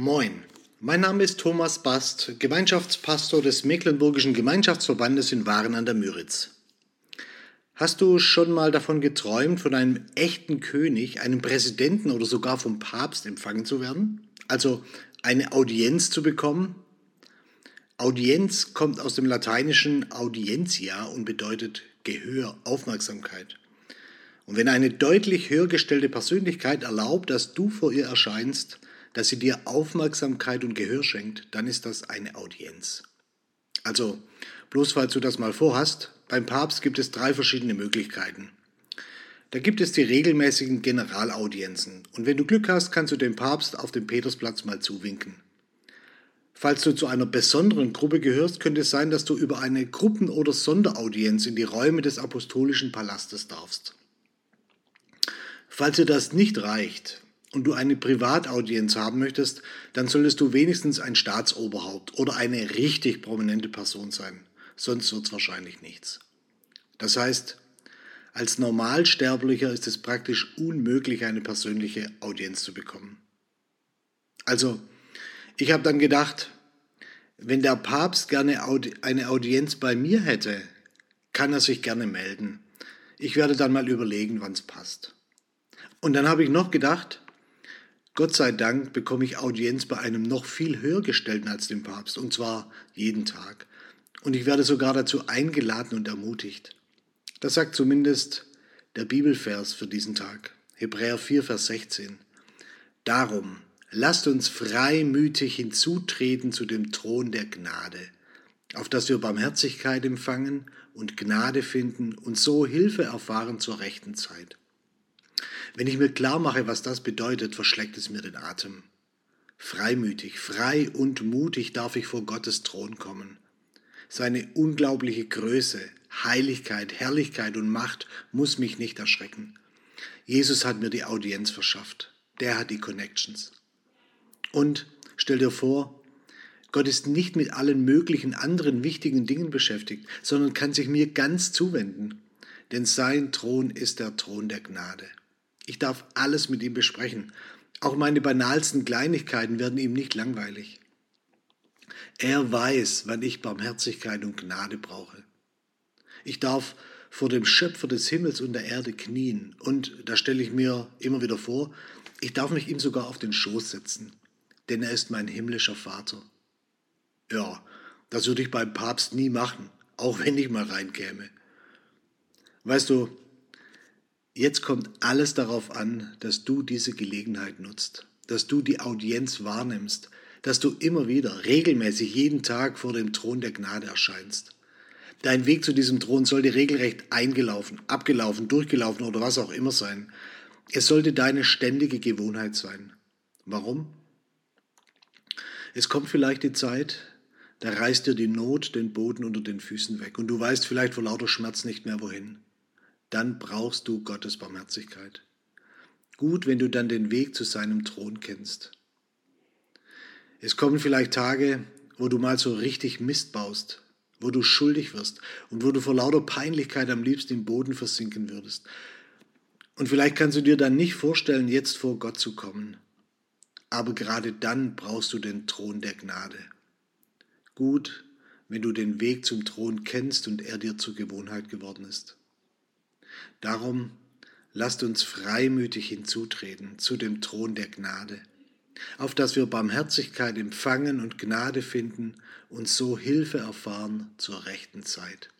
Moin, mein Name ist Thomas Bast, Gemeinschaftspastor des Mecklenburgischen Gemeinschaftsverbandes in Waren an der Müritz. Hast du schon mal davon geträumt, von einem echten König, einem Präsidenten oder sogar vom Papst empfangen zu werden? Also eine Audienz zu bekommen? Audienz kommt aus dem lateinischen audientia und bedeutet Gehör, Aufmerksamkeit. Und wenn eine deutlich höher gestellte Persönlichkeit erlaubt, dass du vor ihr erscheinst, dass sie dir Aufmerksamkeit und Gehör schenkt, dann ist das eine Audienz. Also, bloß falls du das mal vorhast, beim Papst gibt es drei verschiedene Möglichkeiten. Da gibt es die regelmäßigen Generalaudienzen und wenn du Glück hast, kannst du dem Papst auf dem Petersplatz mal zuwinken. Falls du zu einer besonderen Gruppe gehörst, könnte es sein, dass du über eine Gruppen- oder Sonderaudienz in die Räume des apostolischen Palastes darfst. Falls dir das nicht reicht, und du eine Privataudienz haben möchtest, dann solltest du wenigstens ein Staatsoberhaupt oder eine richtig prominente Person sein. Sonst wird es wahrscheinlich nichts. Das heißt, als Normalsterblicher ist es praktisch unmöglich, eine persönliche Audienz zu bekommen. Also, ich habe dann gedacht, wenn der Papst gerne eine Audienz bei mir hätte, kann er sich gerne melden. Ich werde dann mal überlegen, wann es passt. Und dann habe ich noch gedacht, Gott sei Dank bekomme ich Audienz bei einem noch viel höher gestellten als dem Papst, und zwar jeden Tag. Und ich werde sogar dazu eingeladen und ermutigt. Das sagt zumindest der Bibelvers für diesen Tag. Hebräer 4, Vers 16. Darum lasst uns freimütig hinzutreten zu dem Thron der Gnade, auf dass wir Barmherzigkeit empfangen und Gnade finden und so Hilfe erfahren zur rechten Zeit. Wenn ich mir klar mache, was das bedeutet, verschlägt es mir den Atem. Freimütig, frei und mutig darf ich vor Gottes Thron kommen. Seine unglaubliche Größe, Heiligkeit, Herrlichkeit und Macht muss mich nicht erschrecken. Jesus hat mir die Audienz verschafft. Der hat die Connections. Und stell dir vor, Gott ist nicht mit allen möglichen anderen wichtigen Dingen beschäftigt, sondern kann sich mir ganz zuwenden. Denn sein Thron ist der Thron der Gnade. Ich darf alles mit ihm besprechen. Auch meine banalsten Kleinigkeiten werden ihm nicht langweilig. Er weiß, wann ich Barmherzigkeit und Gnade brauche. Ich darf vor dem Schöpfer des Himmels und der Erde knien. Und da stelle ich mir immer wieder vor, ich darf mich ihm sogar auf den Schoß setzen, denn er ist mein himmlischer Vater. Ja, das würde ich beim Papst nie machen, auch wenn ich mal reinkäme. Weißt du, Jetzt kommt alles darauf an, dass du diese Gelegenheit nutzt, dass du die Audienz wahrnimmst, dass du immer wieder, regelmäßig, jeden Tag vor dem Thron der Gnade erscheinst. Dein Weg zu diesem Thron sollte regelrecht eingelaufen, abgelaufen, durchgelaufen oder was auch immer sein. Es sollte deine ständige Gewohnheit sein. Warum? Es kommt vielleicht die Zeit, da reißt dir die Not den Boden unter den Füßen weg und du weißt vielleicht vor lauter Schmerz nicht mehr wohin dann brauchst du Gottes Barmherzigkeit. Gut, wenn du dann den Weg zu seinem Thron kennst. Es kommen vielleicht Tage, wo du mal so richtig Mist baust, wo du schuldig wirst und wo du vor lauter Peinlichkeit am liebsten im Boden versinken würdest. Und vielleicht kannst du dir dann nicht vorstellen, jetzt vor Gott zu kommen. Aber gerade dann brauchst du den Thron der Gnade. Gut, wenn du den Weg zum Thron kennst und er dir zur Gewohnheit geworden ist. Darum lasst uns freimütig hinzutreten zu dem Thron der Gnade, auf dass wir Barmherzigkeit empfangen und Gnade finden und so Hilfe erfahren zur rechten Zeit.